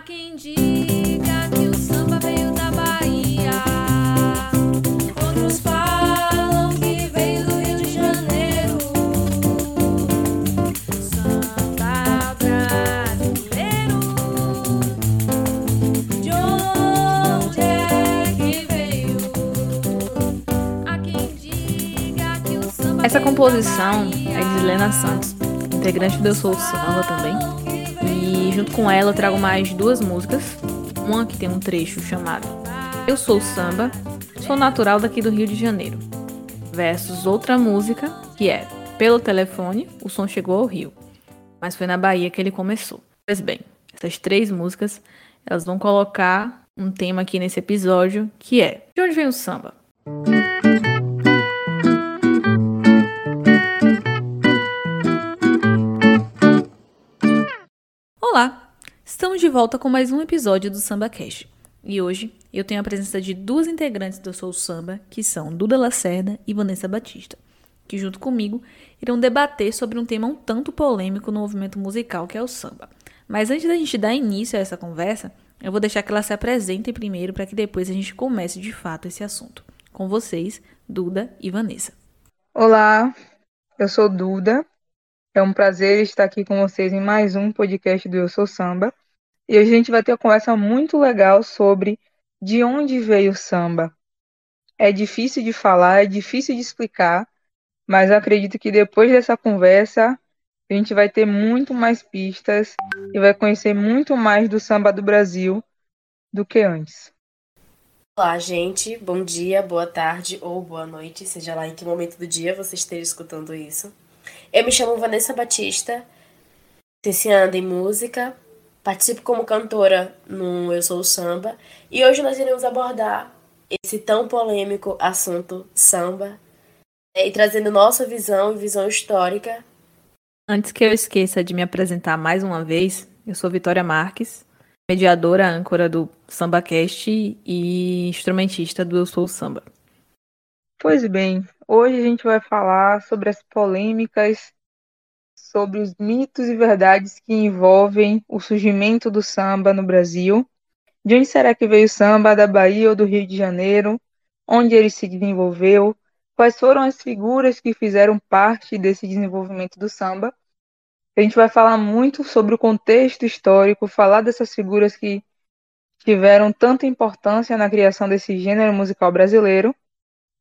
Há quem diga que o samba veio da Bahia. Outros falam que veio do Rio de Janeiro. Samba brasileiro. De onde é que veio? Há quem diga que o samba Essa composição é de Helena Santos, integrante do Eu Sou Samba também. Junto com ela trago mais duas músicas. Uma que tem um trecho chamado Eu Sou Samba, sou natural daqui do Rio de Janeiro. Versus outra música que é Pelo telefone, o som chegou ao Rio. Mas foi na Bahia que ele começou. Pois bem, essas três músicas elas vão colocar um tema aqui nesse episódio que é De onde vem o samba? Estamos de volta com mais um episódio do Samba Cash. E hoje eu tenho a presença de duas integrantes do Soul Samba, que são Duda Lacerda e Vanessa Batista, que junto comigo irão debater sobre um tema um tanto polêmico no movimento musical que é o samba. Mas antes da gente dar início a essa conversa, eu vou deixar que elas se apresentem primeiro para que depois a gente comece de fato esse assunto. Com vocês, Duda e Vanessa. Olá, eu sou Duda. É um prazer estar aqui com vocês em mais um podcast do Eu Sou Samba. E a gente vai ter uma conversa muito legal sobre de onde veio o samba. É difícil de falar, é difícil de explicar, mas eu acredito que depois dessa conversa a gente vai ter muito mais pistas e vai conhecer muito mais do samba do Brasil do que antes. Olá, gente. Bom dia, boa tarde ou boa noite, seja lá em que momento do dia você esteja escutando isso. Eu me chamo Vanessa Batista, licenciada em música, participo como cantora no Eu Sou Samba e hoje nós iremos abordar esse tão polêmico assunto samba né, e trazendo nossa visão e visão histórica. Antes que eu esqueça de me apresentar mais uma vez, eu sou Vitória Marques, mediadora âncora do SambaCast e instrumentista do Eu Sou Samba. Pois bem, hoje a gente vai falar sobre as polêmicas, sobre os mitos e verdades que envolvem o surgimento do samba no Brasil. De onde será que veio o samba? Da Bahia ou do Rio de Janeiro? Onde ele se desenvolveu? Quais foram as figuras que fizeram parte desse desenvolvimento do samba? A gente vai falar muito sobre o contexto histórico, falar dessas figuras que tiveram tanta importância na criação desse gênero musical brasileiro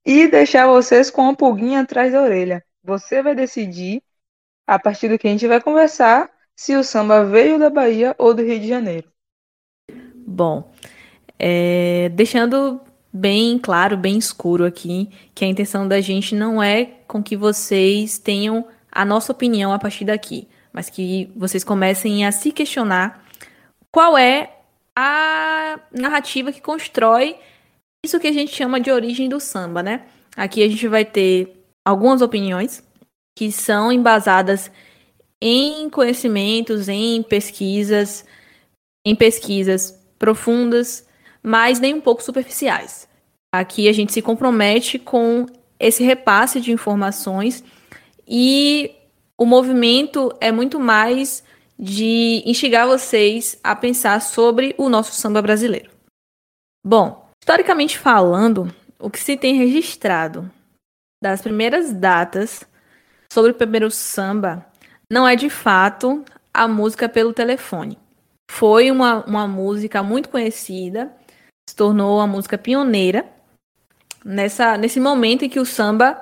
e deixar vocês com uma pulguinha atrás da orelha. Você vai decidir, a partir do que a gente vai conversar, se o samba veio da Bahia ou do Rio de Janeiro. Bom, é, deixando bem claro, bem escuro aqui, que a intenção da gente não é com que vocês tenham a nossa opinião a partir daqui, mas que vocês comecem a se questionar qual é a narrativa que constrói isso que a gente chama de origem do samba, né? Aqui a gente vai ter algumas opiniões que são embasadas em conhecimentos, em pesquisas, em pesquisas profundas, mas nem um pouco superficiais. Aqui a gente se compromete com esse repasse de informações e o movimento é muito mais de instigar vocês a pensar sobre o nosso samba brasileiro. Bom, historicamente falando, o que se tem registrado das primeiras datas sobre o primeiro samba não é de fato a música pelo telefone. Foi uma, uma música muito conhecida, se tornou uma música pioneira nessa, nesse momento em que o samba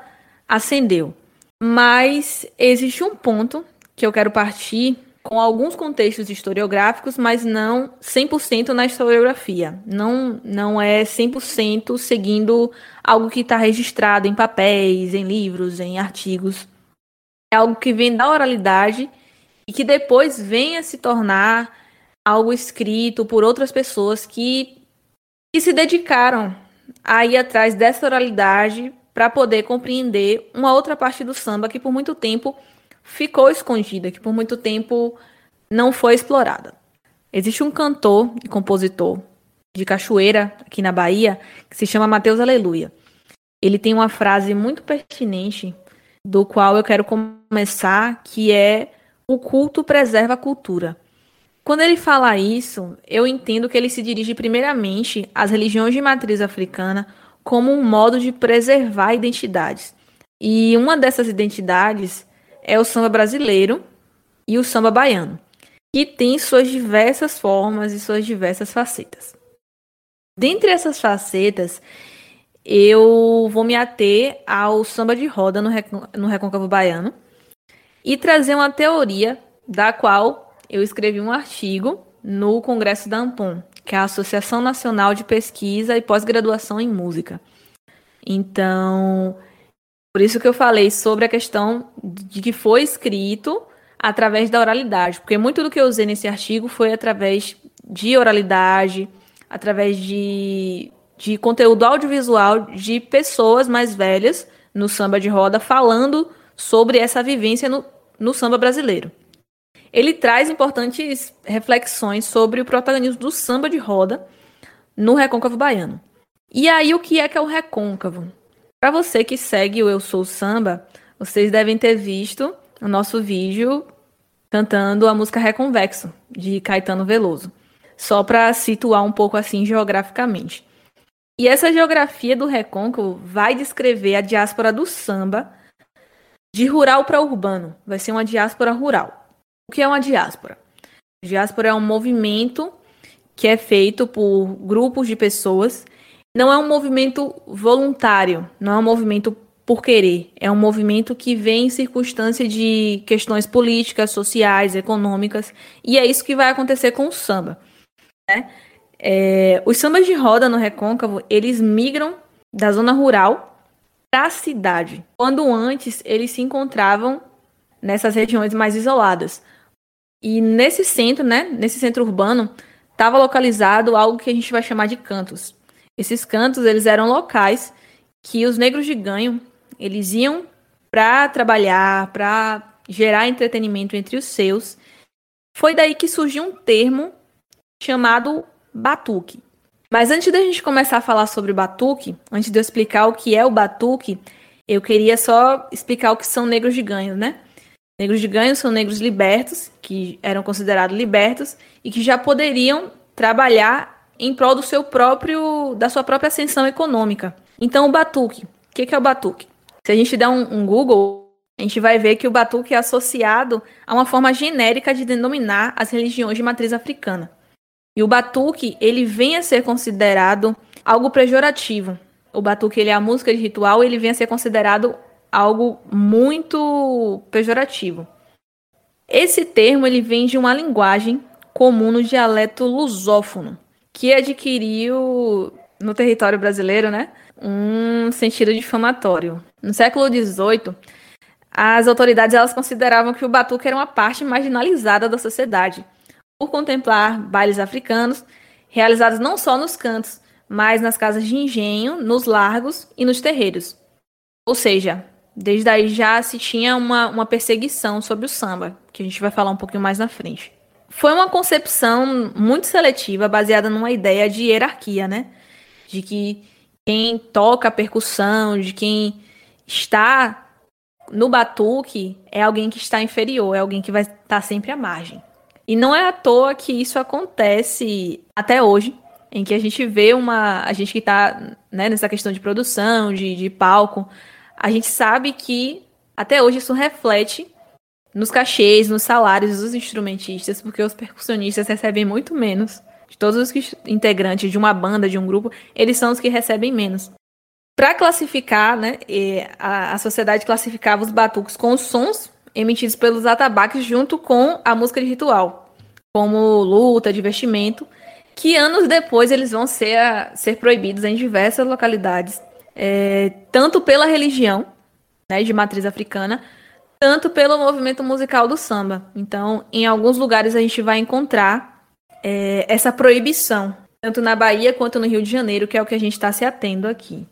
ascendeu. Mas existe um ponto que eu quero partir com alguns contextos historiográficos, mas não 100% na historiografia. Não, não é 100% seguindo algo que está registrado em papéis, em livros, em artigos. É algo que vem da oralidade e que depois vem a se tornar algo escrito por outras pessoas que, que se dedicaram a ir atrás dessa oralidade para poder compreender uma outra parte do samba que por muito tempo ficou escondida, que por muito tempo não foi explorada. Existe um cantor e compositor de Cachoeira, aqui na Bahia, que se chama Mateus Aleluia. Ele tem uma frase muito pertinente, do qual eu quero começar, que é: O culto preserva a cultura. Quando ele fala isso, eu entendo que ele se dirige primeiramente às religiões de matriz africana como um modo de preservar identidades. E uma dessas identidades é o samba brasileiro e o samba baiano, que tem suas diversas formas e suas diversas facetas. Dentre essas facetas, eu vou me ater ao samba de roda no, Recôncavo Baiano e trazer uma teoria da qual eu escrevi um artigo no Congresso da Ampon, que é a Associação Nacional de Pesquisa e Pós-Graduação em Música. Então, por isso que eu falei sobre a questão de que foi escrito através da oralidade, porque muito do que eu usei nesse artigo foi através de oralidade, através de, de conteúdo audiovisual de pessoas mais velhas no samba de roda falando sobre essa vivência no, no samba brasileiro. Ele traz importantes reflexões sobre o protagonismo do samba de roda no recôncavo baiano. E aí, o que é que é o recôncavo? Para você que segue o Eu Sou Samba, vocês devem ter visto o nosso vídeo cantando a música Reconvexo, de Caetano Veloso. Só para situar um pouco assim geograficamente. E essa geografia do recôncavo vai descrever a diáspora do samba de rural para urbano. Vai ser uma diáspora rural. O que é uma diáspora? diáspora é um movimento que é feito por grupos de pessoas. Não é um movimento voluntário, não é um movimento por querer. É um movimento que vem em circunstância de questões políticas, sociais, econômicas. E é isso que vai acontecer com o samba. Né? É, os sambas de roda no recôncavo, eles migram da zona rural para a cidade, quando antes eles se encontravam nessas regiões mais isoladas. E nesse centro, né, nesse centro urbano, estava localizado algo que a gente vai chamar de cantos. Esses cantos, eles eram locais que os negros de ganho, eles iam para trabalhar, para gerar entretenimento entre os seus. Foi daí que surgiu um termo chamado batuque. Mas antes da gente começar a falar sobre o batuque, antes de eu explicar o que é o batuque, eu queria só explicar o que são negros de ganho, né? Negros de ganho são negros libertos, que eram considerados libertos e que já poderiam trabalhar em prol do seu próprio, da sua própria ascensão econômica. Então, o batuque. O que é o batuque? Se a gente der um, um Google, a gente vai ver que o batuque é associado a uma forma genérica de denominar as religiões de matriz africana. E o batuque, ele vem a ser considerado algo pejorativo. O batuque, ele é a música de ritual, ele vem a ser considerado algo muito pejorativo. Esse termo ele vem de uma linguagem comum no dialeto lusófono, que adquiriu no território brasileiro, né, um sentido difamatório. No século XVIII, as autoridades elas consideravam que o batuque era uma parte marginalizada da sociedade, por contemplar bailes africanos realizados não só nos cantos, mas nas casas de engenho, nos largos e nos terreiros. Ou seja, Desde aí já se tinha uma, uma perseguição sobre o samba, que a gente vai falar um pouquinho mais na frente. Foi uma concepção muito seletiva, baseada numa ideia de hierarquia, né? De que quem toca a percussão, de quem está no batuque, é alguém que está inferior, é alguém que vai estar sempre à margem. E não é à toa que isso acontece até hoje, em que a gente vê uma. A gente que está né, nessa questão de produção, de, de palco, a gente sabe que até hoje isso reflete nos cachês, nos salários dos instrumentistas, porque os percussionistas recebem muito menos. De todos os integrantes de uma banda, de um grupo, eles são os que recebem menos. Para classificar, né, a, a sociedade classificava os batuques com os sons emitidos pelos atabaques junto com a música de ritual, como luta, divertimento, que anos depois eles vão ser, ser proibidos em diversas localidades é, tanto pela religião, né, de matriz africana, tanto pelo movimento musical do samba. Então, em alguns lugares a gente vai encontrar é, essa proibição, tanto na Bahia quanto no Rio de Janeiro, que é o que a gente está se atendo aqui.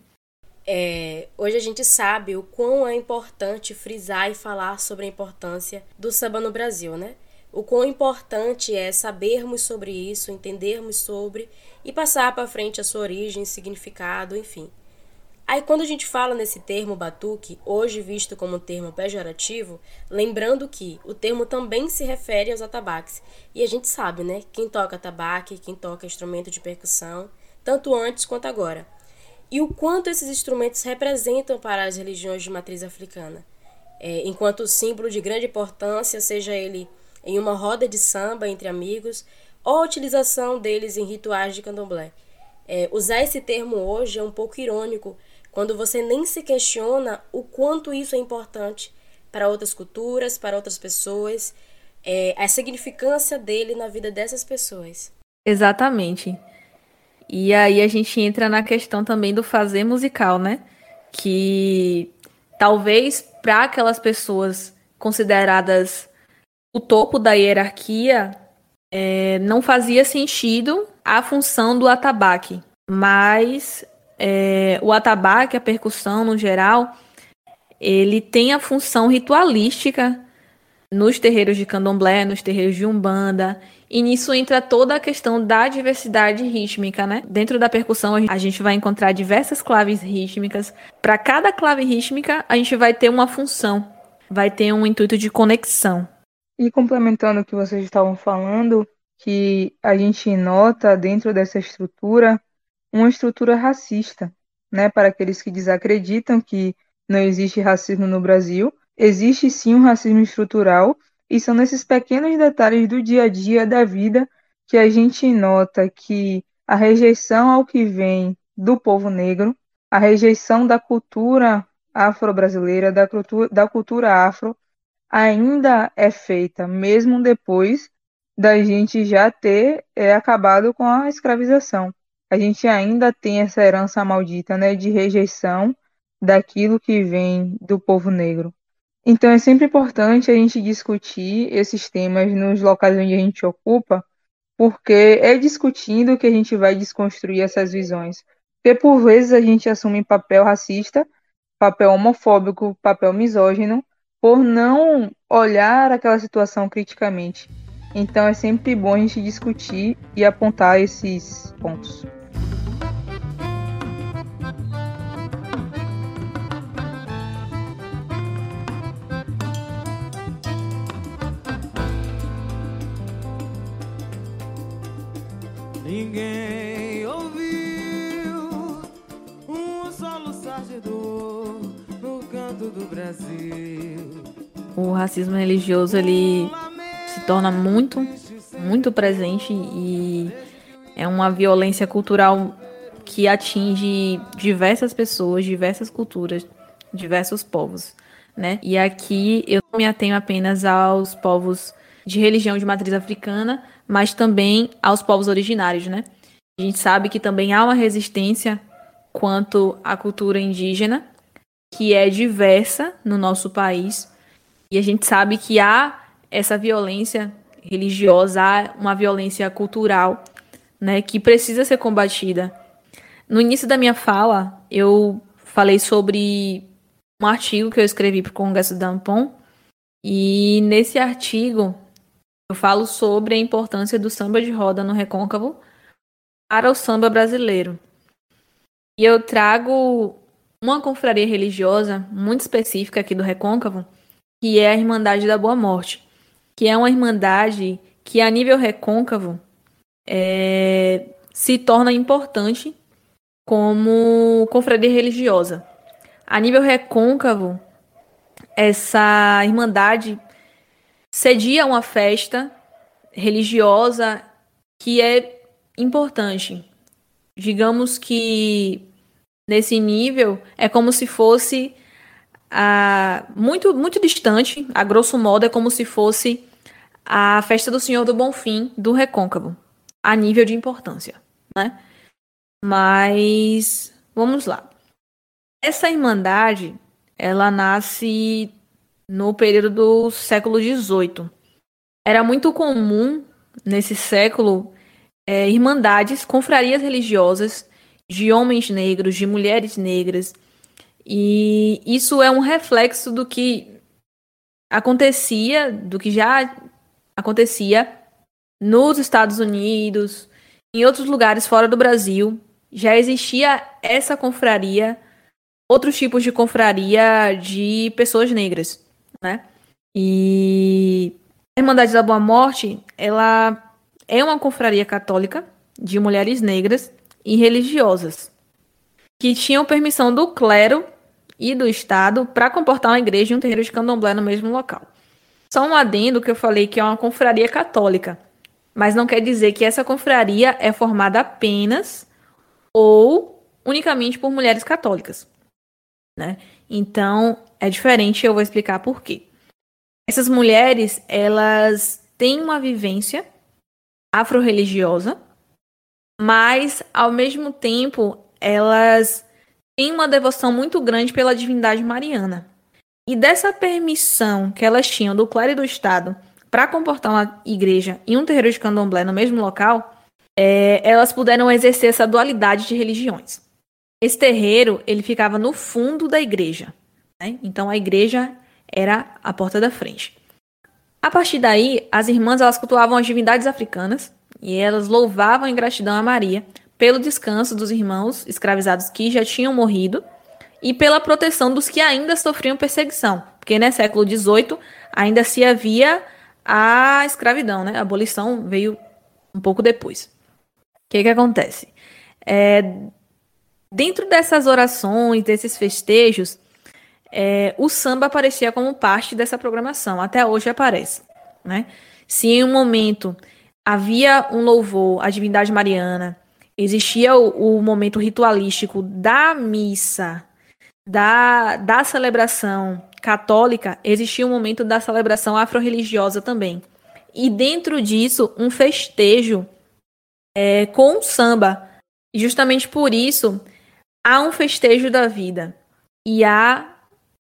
É, hoje a gente sabe o quão é importante frisar e falar sobre a importância do samba no Brasil, né? O quão importante é sabermos sobre isso, entendermos sobre e passar para frente a sua origem, significado, enfim. Aí quando a gente fala nesse termo batuque, hoje visto como um termo pejorativo, lembrando que o termo também se refere aos atabaques. E a gente sabe, né? Quem toca atabaque, quem toca instrumento de percussão, tanto antes quanto agora. E o quanto esses instrumentos representam para as religiões de matriz africana. É, enquanto símbolo de grande importância, seja ele em uma roda de samba entre amigos, ou a utilização deles em rituais de candomblé. É, usar esse termo hoje é um pouco irônico, quando você nem se questiona o quanto isso é importante para outras culturas, para outras pessoas, é, a significância dele na vida dessas pessoas. Exatamente. E aí a gente entra na questão também do fazer musical, né? Que talvez para aquelas pessoas consideradas o topo da hierarquia é, não fazia sentido a função do atabaque, mas é, o atabaque, a percussão no geral, ele tem a função ritualística nos terreiros de candomblé, nos terreiros de umbanda, e nisso entra toda a questão da diversidade rítmica, né? Dentro da percussão a gente vai encontrar diversas claves rítmicas. Para cada clave rítmica a gente vai ter uma função, vai ter um intuito de conexão. E complementando o que vocês estavam falando, que a gente nota dentro dessa estrutura uma estrutura racista, né, para aqueles que desacreditam que não existe racismo no Brasil. Existe sim um racismo estrutural, e são nesses pequenos detalhes do dia a dia da vida que a gente nota que a rejeição ao que vem do povo negro, a rejeição da cultura afro-brasileira, da cultura, da cultura afro, ainda é feita, mesmo depois da gente já ter é, acabado com a escravização a gente ainda tem essa herança maldita, né, de rejeição daquilo que vem do povo negro. Então é sempre importante a gente discutir esses temas nos locais onde a gente ocupa, porque é discutindo que a gente vai desconstruir essas visões. Porque por vezes a gente assume papel racista, papel homofóbico, papel misógino, por não olhar aquela situação criticamente. Então é sempre bom a gente discutir e apontar esses pontos. Ninguém ouviu um soluçar de no canto do Brasil. O racismo religioso ele se torna muito, muito presente e é uma violência cultural que atinge diversas pessoas, diversas culturas, diversos povos, né? E aqui eu me atenho apenas aos povos de religião de matriz africana, mas também aos povos originários, né? A gente sabe que também há uma resistência quanto à cultura indígena, que é diversa no nosso país, e a gente sabe que há essa violência religiosa, há uma violência cultural, né, que precisa ser combatida. No início da minha fala, eu falei sobre um artigo que eu escrevi para o Congresso da Ampon, e nesse artigo eu falo sobre a importância do samba de roda no recôncavo para o samba brasileiro. E eu trago uma confraria religiosa muito específica aqui do recôncavo, que é a Irmandade da Boa Morte, que é uma irmandade que, a nível recôncavo, é, se torna importante como confraria religiosa. A nível recôncavo, essa irmandade cedia uma festa religiosa que é importante. Digamos que nesse nível é como se fosse a, muito muito distante, a grosso modo é como se fosse a festa do Senhor do Bonfim do Recôncavo, a nível de importância, né? Mas vamos lá. Essa irmandade, ela nasce no período do século XVIII. Era muito comum nesse século é, irmandades, confrarias religiosas de homens negros, de mulheres negras, e isso é um reflexo do que acontecia, do que já acontecia nos Estados Unidos, em outros lugares fora do Brasil. Já existia essa confraria outros tipos de confraria de pessoas negras, né? E a Irmandade da Boa Morte, ela é uma confraria católica de mulheres negras e religiosas que tinham permissão do clero e do Estado para comportar uma igreja e um terreiro de candomblé no mesmo local. Só um adendo que eu falei que é uma confraria católica, mas não quer dizer que essa confraria é formada apenas ou unicamente por mulheres católicas, né? Então, é diferente, eu vou explicar por quê. Essas mulheres, elas têm uma vivência afro-religiosa, mas ao mesmo tempo elas têm uma devoção muito grande pela divindade mariana. E dessa permissão que elas tinham do clero e do Estado para comportar uma igreja e um terreiro de candomblé no mesmo local, é, elas puderam exercer essa dualidade de religiões. Esse terreiro ele ficava no fundo da igreja, né? então a igreja era a porta da frente. A partir daí, as irmãs elas cultuavam as divindades africanas e elas louvavam em gratidão a Maria pelo descanso dos irmãos escravizados que já tinham morrido e pela proteção dos que ainda sofriam perseguição, porque no né, século XVIII ainda se havia a escravidão, né? A abolição veio um pouco depois. O que, que acontece? É, dentro dessas orações, desses festejos, é, o samba aparecia como parte dessa programação. Até hoje aparece. Né? Se em um momento havia um louvor à divindade mariana, existia o, o momento ritualístico da missa, da, da celebração católica, existia um momento da celebração afro-religiosa também. E dentro disso, um festejo é, com samba. E justamente por isso, há um festejo da vida. E há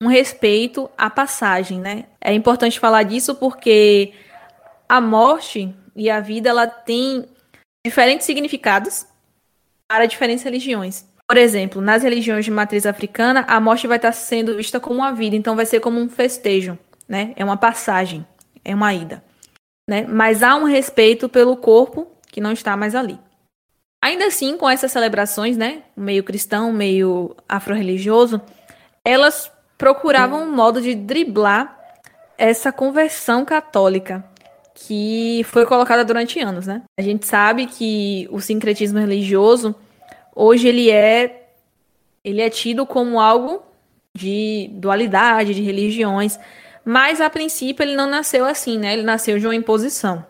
um respeito à passagem, né? É importante falar disso porque a morte e a vida ela tem diferentes significados para diferentes religiões. Por exemplo, nas religiões de matriz africana, a morte vai estar sendo vista como uma vida, então vai ser como um festejo, né? É uma passagem, é uma ida, né? Mas há um respeito pelo corpo que não está mais ali. Ainda assim, com essas celebrações, né, meio cristão, meio afro-religioso, elas procuravam um modo de driblar essa conversão católica que foi colocada durante anos, né? A gente sabe que o sincretismo religioso hoje ele é ele é tido como algo de dualidade de religiões, mas a princípio ele não nasceu assim, né? Ele nasceu de uma imposição.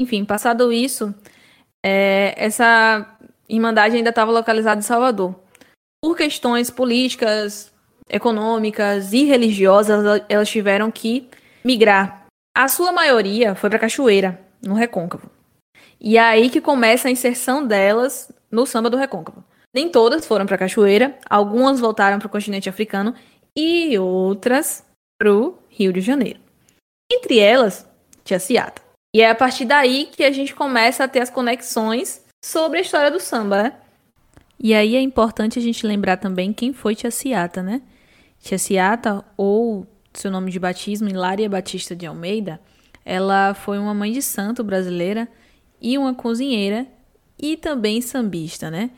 Enfim, passado isso, é, essa irmandade ainda estava localizada em Salvador. Por questões políticas, econômicas e religiosas, elas tiveram que migrar. A sua maioria foi para Cachoeira, no Recôncavo. E é aí que começa a inserção delas no samba do Recôncavo. Nem todas foram para Cachoeira, algumas voltaram para o continente africano e outras para o Rio de Janeiro. Entre elas, Tia Ciata. E é a partir daí que a gente começa a ter as conexões sobre a história do samba, né? E aí é importante a gente lembrar também quem foi Tia Ciata, né? Tia Ciata, ou seu nome de batismo, Hilária Batista de Almeida, ela foi uma mãe de santo brasileira e uma cozinheira e também sambista, né?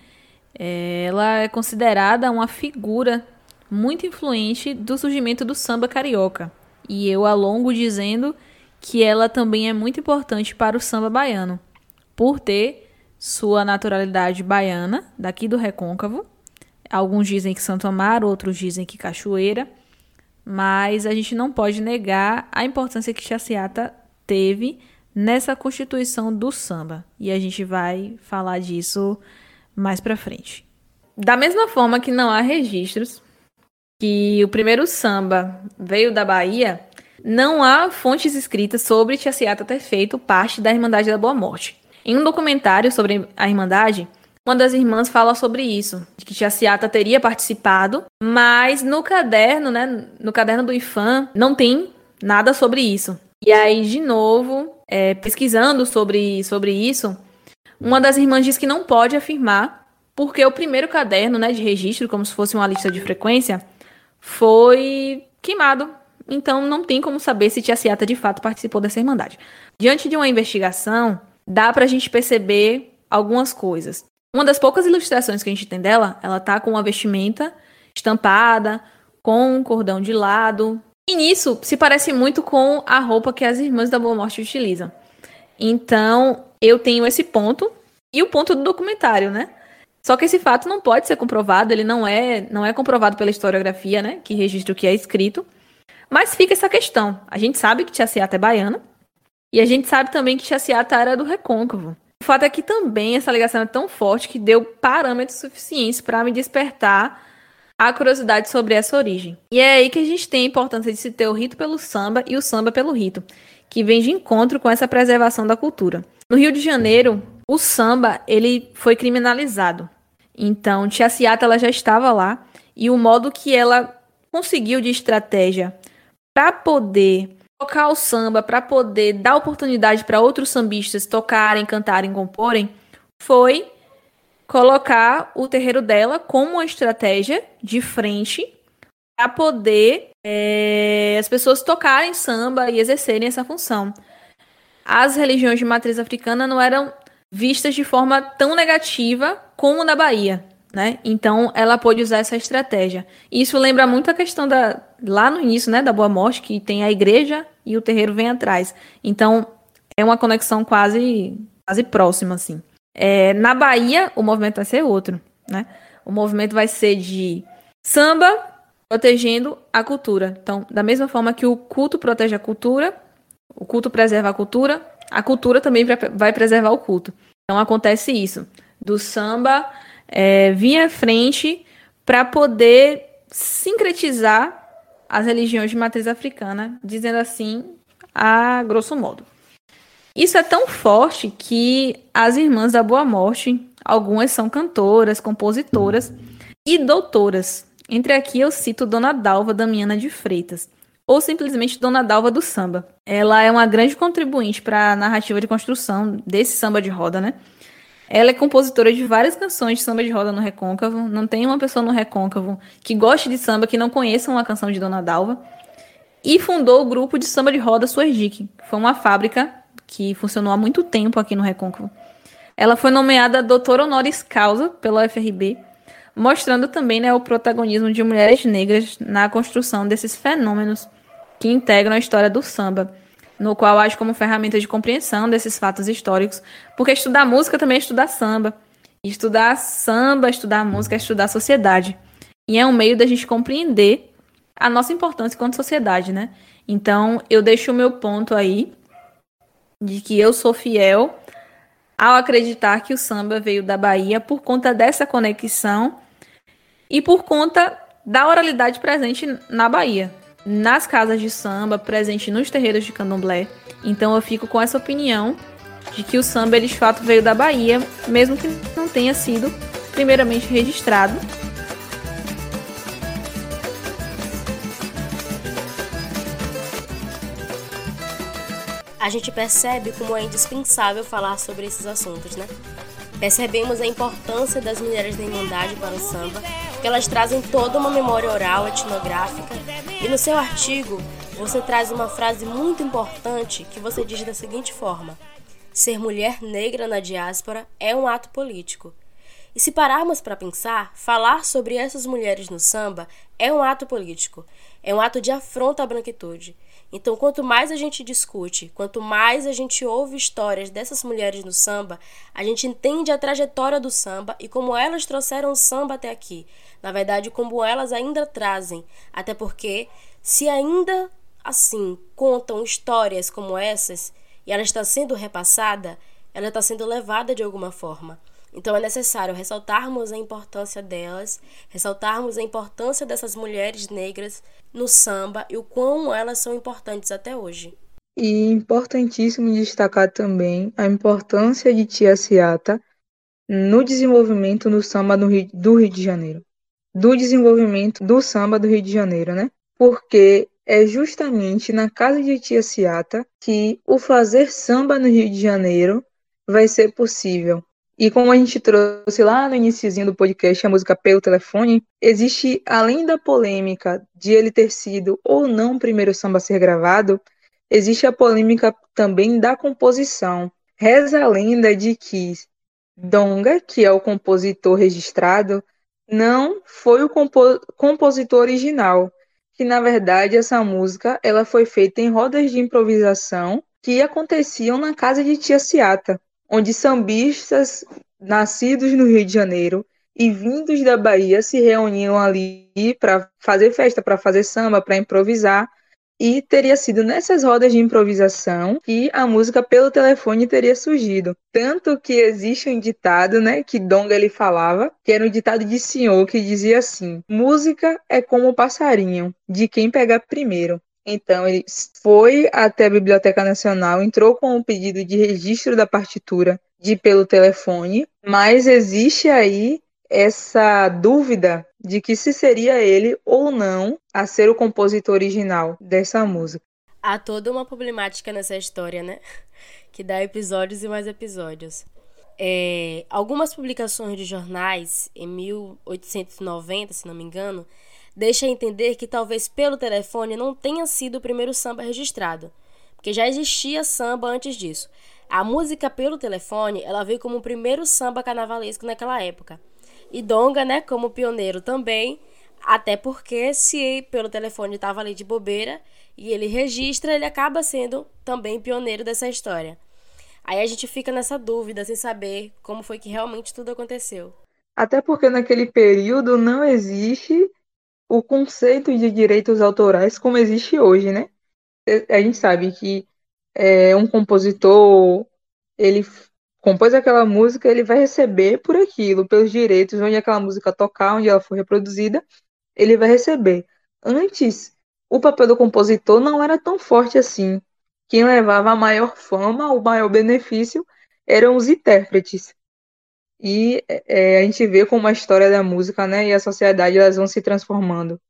É, ela é considerada uma figura muito influente do surgimento do samba carioca. E eu alongo dizendo que ela também é muito importante para o samba baiano, por ter sua naturalidade baiana, daqui do Recôncavo, Alguns dizem que Santo Amaro, outros dizem que Cachoeira, mas a gente não pode negar a importância que Chaciata teve nessa constituição do samba, e a gente vai falar disso mais para frente. Da mesma forma que não há registros que o primeiro samba veio da Bahia, não há fontes escritas sobre Chaciata ter feito parte da Irmandade da Boa Morte. Em um documentário sobre a Irmandade, uma das irmãs fala sobre isso, de que Tia Ciata teria participado, mas no caderno, né, no caderno do IFAM, não tem nada sobre isso. E aí, de novo, é, pesquisando sobre, sobre isso, uma das irmãs diz que não pode afirmar, porque o primeiro caderno né, de registro, como se fosse uma lista de frequência, foi queimado. Então não tem como saber se Tia Ciata de fato participou dessa irmandade. Diante de uma investigação, dá para a gente perceber algumas coisas. Uma das poucas ilustrações que a gente tem dela, ela tá com uma vestimenta estampada, com um cordão de lado. E nisso se parece muito com a roupa que as irmãs da Boa Morte utilizam. Então, eu tenho esse ponto e o ponto do documentário, né? Só que esse fato não pode ser comprovado, ele não é, não é comprovado pela historiografia, né, que registra o que é escrito. Mas fica essa questão. A gente sabe que Tia Seata é baiana, e a gente sabe também que Tia Seata era do Recôncavo. O fato é que também essa ligação é tão forte que deu parâmetros suficientes para me despertar a curiosidade sobre essa origem. E é aí que a gente tem a importância de se ter o rito pelo samba e o samba pelo rito, que vem de encontro com essa preservação da cultura. No Rio de Janeiro, o samba ele foi criminalizado. Então, Tia Ciata ela já estava lá e o modo que ela conseguiu de estratégia para poder tocar o samba, para poder dar oportunidade para outros sambistas tocarem, cantarem, comporem, foi colocar o terreiro dela como uma estratégia de frente para poder é, as pessoas tocarem samba e exercerem essa função. As religiões de matriz africana não eram vistas de forma tão negativa como na Bahia, né? Então ela pôde usar essa estratégia. Isso lembra muito a questão da lá no início, né, da Boa Morte, que tem a igreja e o terreiro vem atrás. Então é uma conexão quase quase próxima assim. É, na Bahia o movimento vai ser outro, né? O movimento vai ser de samba protegendo a cultura. Então, da mesma forma que o culto protege a cultura, o culto preserva a cultura, a cultura também vai preservar o culto. Então acontece isso, do samba é, à frente para poder sincretizar as religiões de matriz africana, dizendo assim, a grosso modo. Isso é tão forte que as irmãs da Boa Morte, algumas são cantoras, compositoras e doutoras. Entre aqui eu cito Dona Dalva Damiana de Freitas, ou simplesmente Dona Dalva do samba. Ela é uma grande contribuinte para a narrativa de construção desse samba de roda, né? Ela é compositora de várias canções de samba de roda no Recôncavo. Não tem uma pessoa no Recôncavo que goste de samba que não conheça uma canção de Dona Dalva. E fundou o grupo de samba de roda Suergic. Foi uma fábrica que funcionou há muito tempo aqui no Recôncavo. Ela foi nomeada doutora honoris causa pela UFRB, mostrando também né, o protagonismo de mulheres negras na construção desses fenômenos que integram a história do samba no qual age como ferramenta de compreensão desses fatos históricos, porque estudar música também é estudar samba. Estudar samba, estudar música é estudar sociedade. E é um meio da gente compreender a nossa importância enquanto sociedade, né? Então, eu deixo o meu ponto aí de que eu sou fiel ao acreditar que o samba veio da Bahia por conta dessa conexão e por conta da oralidade presente na Bahia nas casas de samba, presente nos terreiros de candomblé. Então eu fico com essa opinião de que o samba ele, de fato veio da Bahia, mesmo que não tenha sido primeiramente registrado. A gente percebe como é indispensável falar sobre esses assuntos, né? Percebemos a importância das mulheres da Irmandade para o samba, que elas trazem toda uma memória oral etnográfica. E no seu artigo, você traz uma frase muito importante que você diz da seguinte forma: Ser mulher negra na diáspora é um ato político. E se pararmos para pensar, falar sobre essas mulheres no samba é um ato político, é um ato de afronta à branquitude. Então, quanto mais a gente discute, quanto mais a gente ouve histórias dessas mulheres no samba, a gente entende a trajetória do samba e como elas trouxeram o samba até aqui. Na verdade, como elas ainda trazem. Até porque, se ainda assim contam histórias como essas e ela está sendo repassada, ela está sendo levada de alguma forma. Então é necessário ressaltarmos a importância delas, ressaltarmos a importância dessas mulheres negras no samba e o quão elas são importantes até hoje. E importantíssimo destacar também a importância de Tia Ciata no desenvolvimento do samba do Rio, do Rio de Janeiro. Do desenvolvimento do samba do Rio de Janeiro, né? Porque é justamente na casa de Tia Ciata que o fazer samba no Rio de Janeiro vai ser possível. E como a gente trouxe lá no iníciozinho do podcast a música Pelo Telefone, existe, além da polêmica de ele ter sido ou não o primeiro samba a ser gravado, existe a polêmica também da composição. Reza a lenda de que Donga, que é o compositor registrado, não foi o compo compositor original, que na verdade essa música ela foi feita em rodas de improvisação que aconteciam na casa de Tia Ciata, onde sambistas nascidos no Rio de Janeiro e vindos da Bahia se reuniam ali para fazer festa, para fazer samba, para improvisar. E teria sido nessas rodas de improvisação que a música pelo telefone teria surgido. Tanto que existe um ditado, né, que Donga ele falava, que era um ditado de senhor que dizia assim: música é como o passarinho, de quem pegar primeiro. Então, ele foi até a Biblioteca Nacional, entrou com um pedido de registro da partitura de pelo telefone, mas existe aí essa dúvida de que se seria ele ou não a ser o compositor original dessa música. Há toda uma problemática nessa história, né? Que dá episódios e mais episódios. É, algumas publicações de jornais, em 1890, se não me engano, deixam entender que talvez pelo telefone não tenha sido o primeiro samba registrado, porque já existia samba antes disso. A música pelo telefone, ela veio como o primeiro samba carnavalesco naquela época. E Donga, né, como pioneiro também, até porque se pelo telefone estava ali de bobeira e ele registra, ele acaba sendo também pioneiro dessa história. Aí a gente fica nessa dúvida, sem saber como foi que realmente tudo aconteceu. Até porque naquele período não existe o conceito de direitos autorais como existe hoje, né? A gente sabe que é, um compositor, ele compôs aquela música, ele vai receber por aquilo, pelos direitos, onde aquela música tocar, onde ela for reproduzida, ele vai receber. Antes, o papel do compositor não era tão forte assim. Quem levava a maior fama, o maior benefício, eram os intérpretes. E é, a gente vê como a história da música né, e a sociedade elas vão se transformando.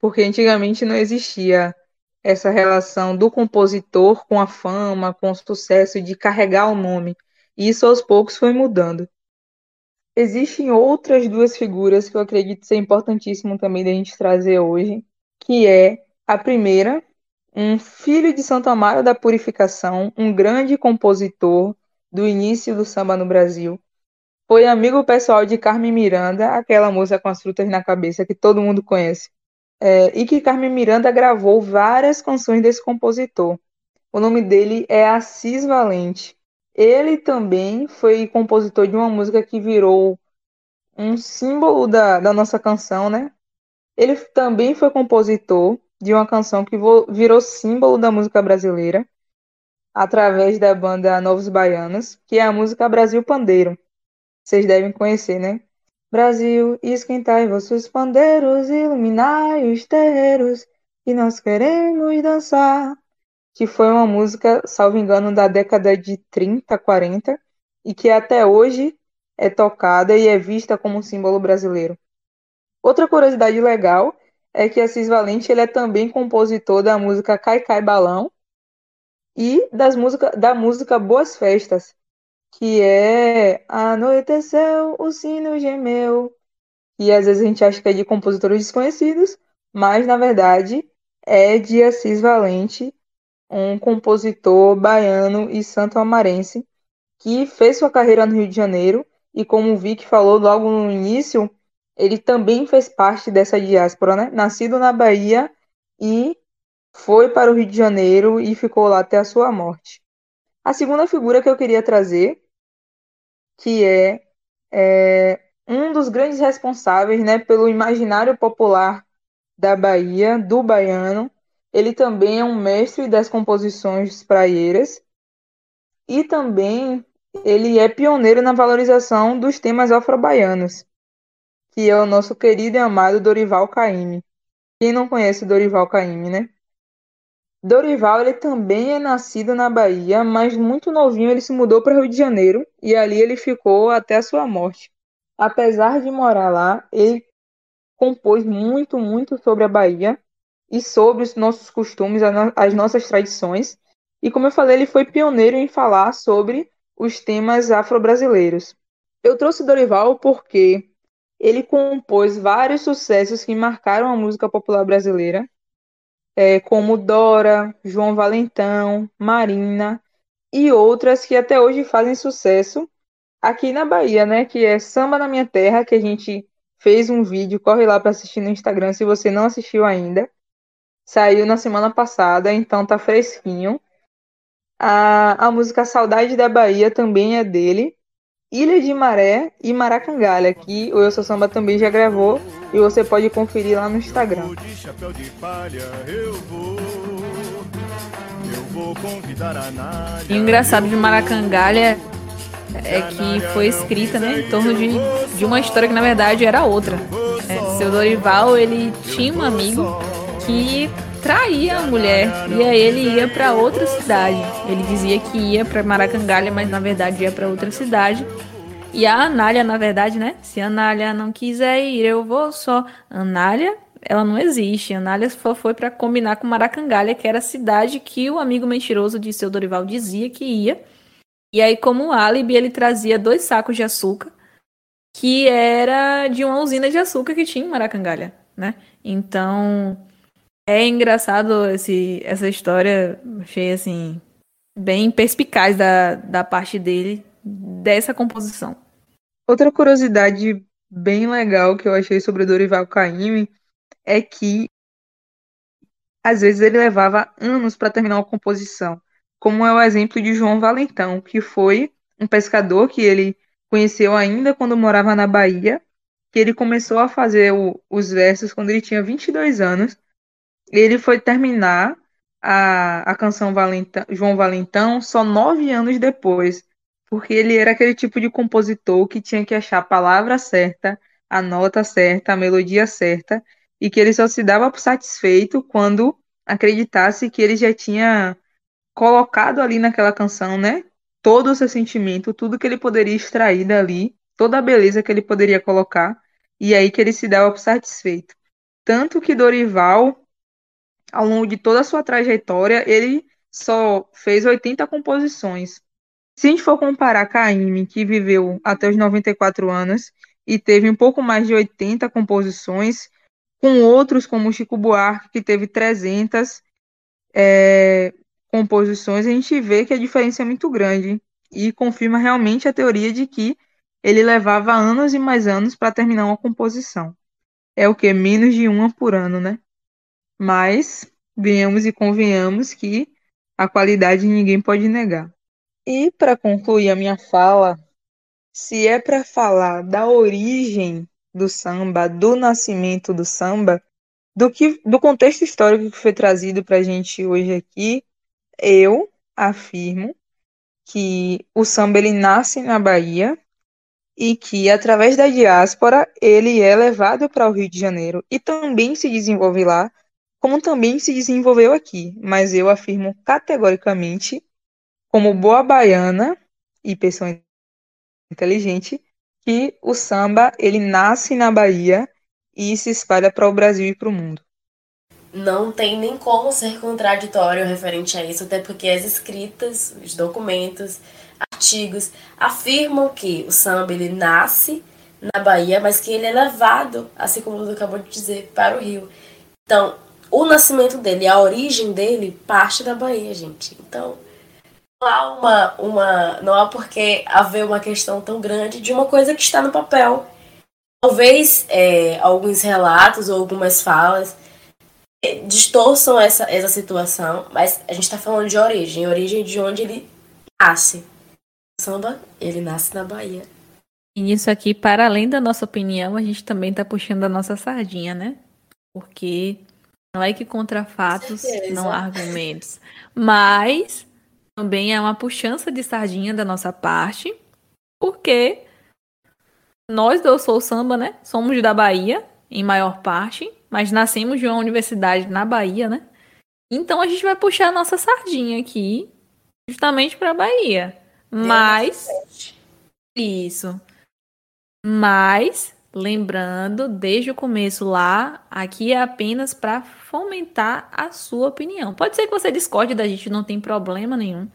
Porque antigamente não existia essa relação do compositor com a fama, com o sucesso, de carregar o nome. E isso aos poucos foi mudando. Existem outras duas figuras que eu acredito ser importantíssimo também da gente trazer hoje, que é a primeira, um filho de Santo Amaro da Purificação, um grande compositor do início do samba no Brasil. Foi amigo pessoal de Carmen Miranda, aquela moça com as frutas na cabeça que todo mundo conhece. É, e que Carmen Miranda gravou várias canções desse compositor. O nome dele é Assis Valente. Ele também foi compositor de uma música que virou um símbolo da, da nossa canção, né? Ele também foi compositor de uma canção que virou símbolo da música brasileira, através da banda Novos Baianos, que é a música Brasil Pandeiro. Vocês devem conhecer, né? Brasil, esquentai vossos pandeiros, iluminai os terreiros, e nós queremos dançar que foi uma música, salvo engano, da década de 30, 40, e que até hoje é tocada e é vista como um símbolo brasileiro. Outra curiosidade legal é que Assis Valente ele é também compositor da música Cai Cai Balão e das música, da música Boas Festas, que é Anoiteceu, o sino gemeu, e às vezes a gente acha que é de compositores desconhecidos, mas na verdade é de Assis Valente um compositor baiano e santo-amarense que fez sua carreira no Rio de Janeiro e, como o Vic falou logo no início, ele também fez parte dessa diáspora, né? Nascido na Bahia e foi para o Rio de Janeiro e ficou lá até a sua morte. A segunda figura que eu queria trazer, que é, é um dos grandes responsáveis né, pelo imaginário popular da Bahia, do baiano, ele também é um mestre das composições praieiras e também ele é pioneiro na valorização dos temas afro-baianos, que é o nosso querido e amado Dorival Caymmi. Quem não conhece Dorival Caymmi, né? Dorival ele também é nascido na Bahia, mas muito novinho ele se mudou para Rio de Janeiro e ali ele ficou até a sua morte. Apesar de morar lá, ele compôs muito, muito sobre a Bahia e sobre os nossos costumes, as nossas tradições. E como eu falei, ele foi pioneiro em falar sobre os temas afro-brasileiros. Eu trouxe Dorival porque ele compôs vários sucessos que marcaram a música popular brasileira, é, como Dora, João Valentão, Marina e outras que até hoje fazem sucesso aqui na Bahia, né? Que é Samba na Minha Terra, que a gente fez um vídeo, corre lá para assistir no Instagram se você não assistiu ainda. Saiu na semana passada, então tá fresquinho. A, a música Saudade da Bahia também é dele. Ilha de Maré e Maracangalha, que o Eu Sou Samba também já gravou e você pode conferir lá no Instagram. De chapéu de palha, eu vou. Eu vou convidar a Nádia. E o engraçado de Maracangalha é que foi escrita né, em torno de, de uma história que na verdade era outra. É, seu Dorival ele tinha um amigo que traía a mulher e aí ele ia para outra cidade. Ele dizia que ia para Maracangalha, mas na verdade ia para outra cidade. E a Anália, na verdade, né? Se a Anália não quiser ir, eu vou só. Anália, ela não existe. Anália só foi para combinar com Maracangalha, que era a cidade que o amigo mentiroso de seu Dorival dizia que ia. E aí, como álibi, ele trazia dois sacos de açúcar, que era de uma usina de açúcar que tinha em Maracangalha, né? Então, é engraçado esse, essa história, achei assim, bem perspicaz da, da parte dele, dessa composição. Outra curiosidade bem legal que eu achei sobre o Dorival Caymmi é que às vezes ele levava anos para terminar uma composição, como é o exemplo de João Valentão, que foi um pescador que ele conheceu ainda quando morava na Bahia, que ele começou a fazer o- os versos quando ele tinha 22 anos. Ele foi terminar a, a canção Valentão, João Valentão só nove anos depois, porque ele era aquele tipo de compositor que tinha que achar a palavra certa, a nota certa, a melodia certa, e que ele só se dava por satisfeito quando acreditasse que ele já tinha colocado ali naquela canção, né? Todo o seu sentimento, tudo que ele poderia extrair dali, toda a beleza que ele poderia colocar, e aí que ele se dava por satisfeito. Tanto que Dorival, ao longo de toda a sua trajetória, ele só fez 80 composições. Se a gente for comparar Caymmi, que viveu até os 94 anos e teve um pouco mais de 80 composições, com outros como Chico Buarque, que teve 300 é, composições, a gente vê que a diferença é muito grande e confirma realmente a teoria de que ele levava anos e mais anos para terminar uma composição. É o que? Menos de uma por ano, né? Mas venhamos e convenhamos que a qualidade ninguém pode negar. E para concluir a minha fala, se é para falar da origem do samba, do nascimento do samba, do que do contexto histórico que foi trazido para a gente hoje aqui, eu afirmo que o samba ele nasce na Bahia e que através da diáspora ele é levado para o Rio de Janeiro e também se desenvolve lá, como também se desenvolveu aqui. Mas eu afirmo categoricamente, como boa baiana e pessoa inteligente, que o samba ele nasce na Bahia e se espalha para o Brasil e para o mundo. Não tem nem como ser contraditório referente a isso, até porque as escritas, os documentos, artigos afirmam que o samba ele nasce na Bahia, mas que ele é levado, assim como o acabou de dizer, para o Rio. Então, o nascimento dele, a origem dele, parte da Bahia, gente. Então, não há uma, uma não há por que haver uma questão tão grande de uma coisa que está no papel. Talvez é, alguns relatos ou algumas falas é, distorçam essa, essa situação, mas a gente está falando de origem, origem de onde ele nasce. O samba, ele nasce na Bahia. E nisso aqui, para além da nossa opinião, a gente também tá puxando a nossa sardinha, né? Porque não é que contra fatos não há argumentos. Mas também é uma puxança de sardinha da nossa parte, porque nós do Sou Samba, né? Somos da Bahia, em maior parte, mas nascemos de uma universidade na Bahia, né? Então a gente vai puxar a nossa sardinha aqui, justamente para a Bahia. Mas. Isso. Mas, lembrando, desde o começo lá, aqui é apenas para fomentar a sua opinião. Pode ser que você discorde da gente, não tem problema nenhum.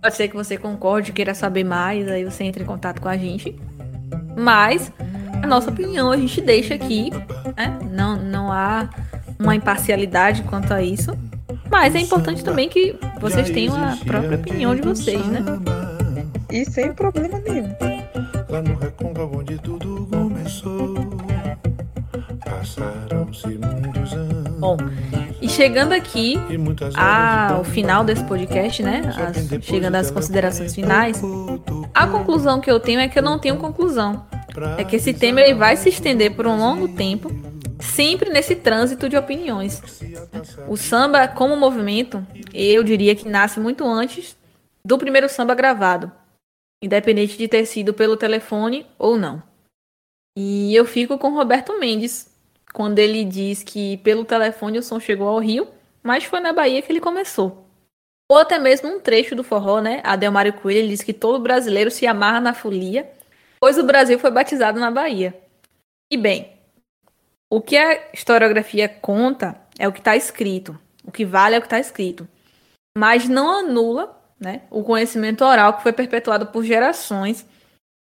Pode ser que você concorde, queira saber mais, aí você entra em contato com a gente. Mas a nossa opinião a gente deixa aqui, né? Não, não há uma imparcialidade quanto a isso. Mas é importante também que vocês tenham a própria opinião de vocês, né? E sem problema nenhum. Lá no Recôncavo onde tudo começou. Passaram-se muitos anos. Bom, e chegando aqui ao final desse podcast, né? as- chegando às considerações finais, a conclusão que eu tenho é que eu não tenho conclusão. É que esse tema ele vai se estender por um longo tempo, sempre nesse trânsito de opiniões. O samba, como movimento, eu diria que nasce muito antes do primeiro samba gravado, independente de ter sido pelo telefone ou não. E eu fico com Roberto Mendes, quando ele diz que pelo telefone o som chegou ao Rio, mas foi na Bahia que ele começou. Ou até mesmo um trecho do forró, né? Adelmário Coelho diz que todo brasileiro se amarra na folia, pois o Brasil foi batizado na Bahia. E bem, o que a historiografia conta é o que está escrito. O que vale é o que está escrito. Mas não anula né, o conhecimento oral que foi perpetuado por gerações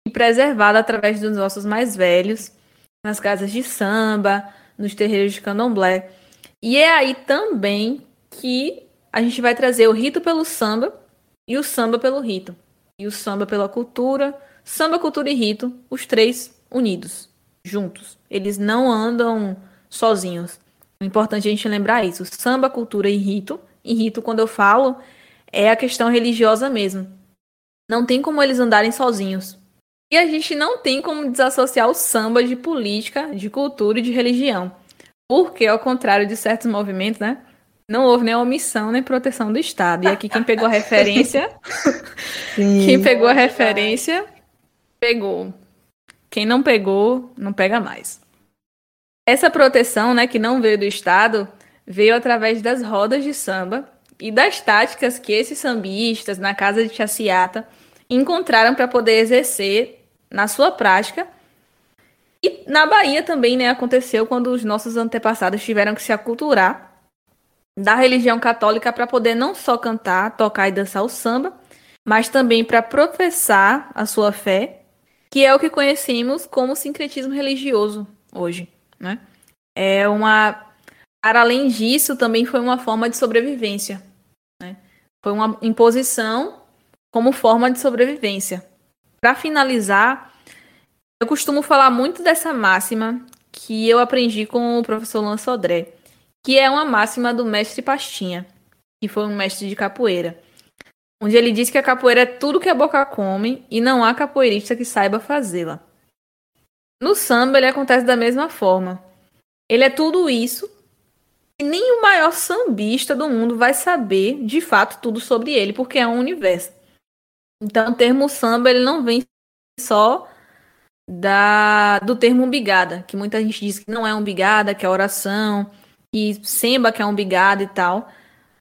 e preservado através dos nossos mais velhos, nas casas de samba, nos terreiros de candomblé. E é aí também que a gente vai trazer o rito pelo samba e o samba pelo rito. E o samba pela cultura, samba, cultura e rito, os três unidos, juntos. Eles não andam sozinhos. É importante a gente lembrar isso. Samba, cultura e rito. E rito, quando eu falo, é a questão religiosa mesmo. Não tem como eles andarem sozinhos. E a gente não tem como desassociar o samba de política, de cultura e de religião. Porque, ao contrário de certos movimentos, né? Não houve nem omissão nem proteção do Estado. E aqui quem pegou a referência, quem pegou a referência, pegou. Quem não pegou, não pega mais. Essa proteção, né, que não veio do Estado, veio através das rodas de samba e das táticas que esses sambistas na casa de Chaciata encontraram para poder exercer na sua prática. E na Bahia também, né, aconteceu quando os nossos antepassados tiveram que se aculturar da religião católica para poder não só cantar, tocar e dançar o samba, mas também para professar a sua fé, que é o que conhecemos como sincretismo religioso hoje, né? É uma para além disso, também foi uma forma de sobrevivência, né? Foi uma imposição como forma de sobrevivência. Para finalizar, eu costumo falar muito dessa máxima que eu aprendi com o professor Lan Sodré, que é uma máxima do mestre Pastinha, que foi um mestre de capoeira, onde ele diz que a capoeira é tudo que a boca come e não há capoeirista que saiba fazê-la. No samba ele acontece da mesma forma. Ele é tudo isso e nem o maior sambista do mundo vai saber de fato tudo sobre ele, porque é um universo. Então o termo samba ele não vem só da do termo umbigada, que muita gente diz que não é umbigada, que é oração, e samba que é umbigada e tal.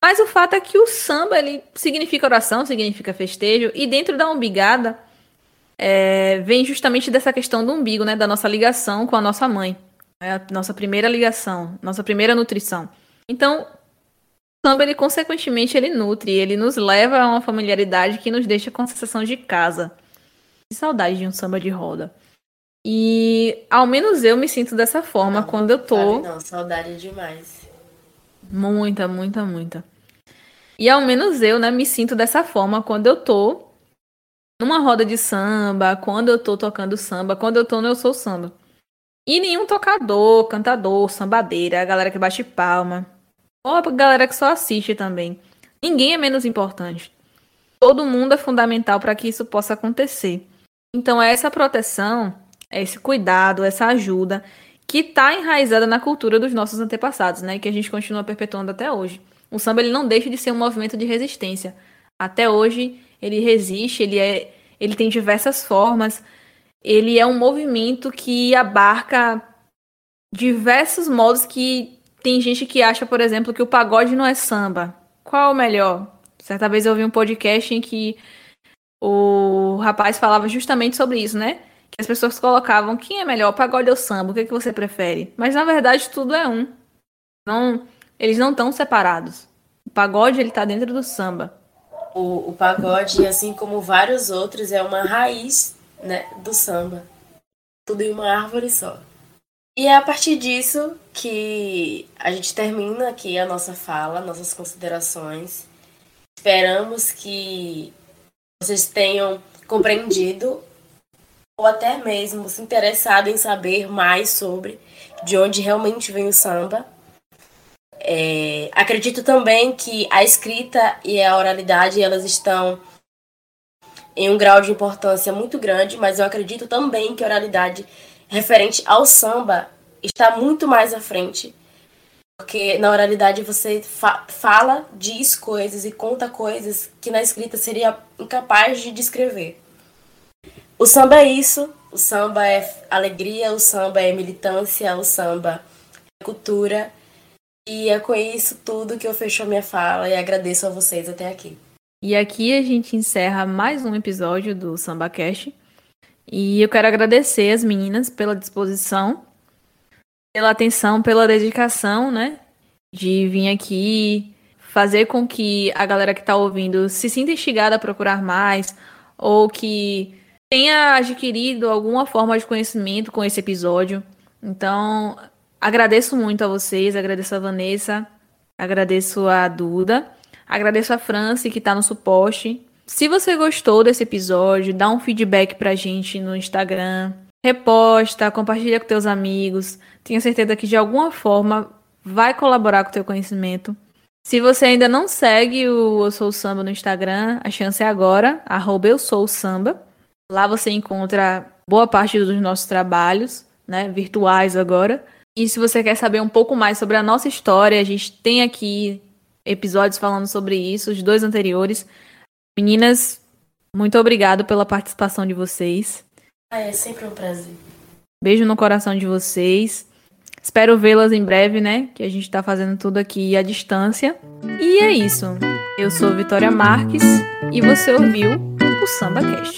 Mas o fato é que o samba ele significa oração, significa festejo, e dentro da umbigada é, vem justamente dessa questão do umbigo, né, da nossa ligação com a nossa mãe, é a nossa primeira ligação, nossa primeira nutrição. Então, samba ele consequentemente ele nutre, ele nos leva a uma familiaridade que nos deixa com a sensação de casa. Que saudade de um samba de roda. E ao menos eu me sinto dessa forma Não, quando eu tô não, saudade demais. Muita, muita, muita. E ao menos eu, né, me sinto dessa forma quando eu tô numa roda de samba, quando eu tô tocando samba, quando eu tô no Eu Sou Samba. E nenhum tocador, cantador, sambadeira, a galera que bate palma, ou a galera que só assiste também. Ninguém é menos importante. Todo mundo é fundamental para que isso possa acontecer. Então, é essa proteção, é esse cuidado, essa ajuda que está enraizada na cultura dos nossos antepassados, né? Que a gente continua perpetuando até hoje. O samba ele não deixa de ser um movimento de resistência. Até hoje ele resiste, ele é, ele tem diversas formas. Ele é um movimento que abarca diversos modos que tem gente que acha, por exemplo, que o pagode não é samba. Qual o melhor? Certa vez eu ouvi um podcast em que o rapaz falava justamente sobre isso, né? Que as pessoas colocavam quem é melhor, pagode ou samba, o que, é que você prefere? Mas na verdade tudo é um. Não, eles não estão separados. O pagode ele tá dentro do samba. O, o pagode, assim como vários outros, é uma raiz né, do samba. Tudo em uma árvore só. E é a partir disso que a gente termina aqui a nossa fala, nossas considerações. Esperamos que vocês tenham compreendido ou até mesmo se interessado em saber mais sobre de onde realmente vem o samba. É, acredito também que a escrita e a oralidade elas estão em um grau de importância muito grande, mas eu acredito também que a oralidade referente ao samba está muito mais à frente, porque na oralidade você fa fala, diz coisas e conta coisas que na escrita seria incapaz de descrever. O samba é isso, o samba é alegria, o samba é militância, o samba é cultura. E é com isso tudo que eu fecho a minha fala e agradeço a vocês até aqui. E aqui a gente encerra mais um episódio do Samba Cash. E eu quero agradecer as meninas pela disposição, pela atenção, pela dedicação, né? De vir aqui fazer com que a galera que tá ouvindo se sinta instigada a procurar mais ou que tenha adquirido alguma forma de conhecimento com esse episódio. Então, agradeço muito a vocês, agradeço a Vanessa, agradeço a Duda. Agradeço a Franci que está no suporte. Se você gostou desse episódio, dá um feedback pra gente no Instagram. Reposta, compartilha com teus amigos. Tenho certeza que de alguma forma vai colaborar com o teu conhecimento. Se você ainda não segue o Eu Sou Samba no Instagram, a chance é agora, arroba Eu Sou Samba. Lá você encontra boa parte dos nossos trabalhos, né, virtuais agora. E se você quer saber um pouco mais sobre a nossa história, a gente tem aqui episódios falando sobre isso, os dois anteriores. Meninas, muito obrigado pela participação de vocês. Ah, é sempre um prazer. Beijo no coração de vocês. Espero vê-las em breve, né? Que a gente tá fazendo tudo aqui à distância. E é isso. Eu sou Vitória Marques e você ouviu o SambaCast.